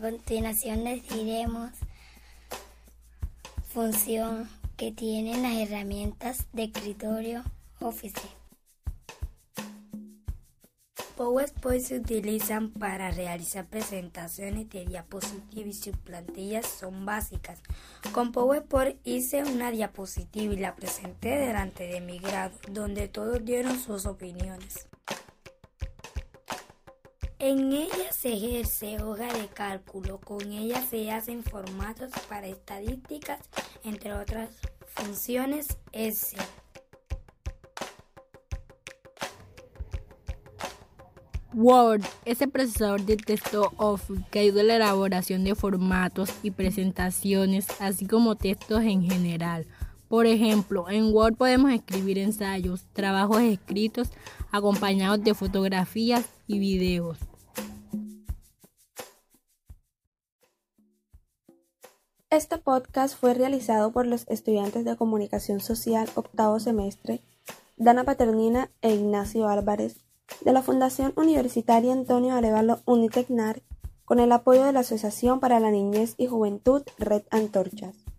continuación les diremos función que tienen las herramientas de escritorio Office. PowerPoint se utilizan para realizar presentaciones de diapositivas y sus plantillas son básicas. Con PowerPoint hice una diapositiva y la presenté delante de mi grado, donde todos dieron sus opiniones. En ella se ejerce hoja de cálculo, con ella se hacen formatos para estadísticas, entre otras funciones Excel. Word es el procesador de texto Office que ayuda a la elaboración de formatos y presentaciones, así como textos en general. Por ejemplo, en Word podemos escribir ensayos, trabajos escritos acompañados de fotografías y videos. Este podcast fue realizado por los estudiantes de Comunicación Social octavo semestre, Dana Paternina e Ignacio Álvarez de la Fundación Universitaria Antonio Arevalo Unitecnar con el apoyo de la Asociación para la Niñez y Juventud Red Antorchas.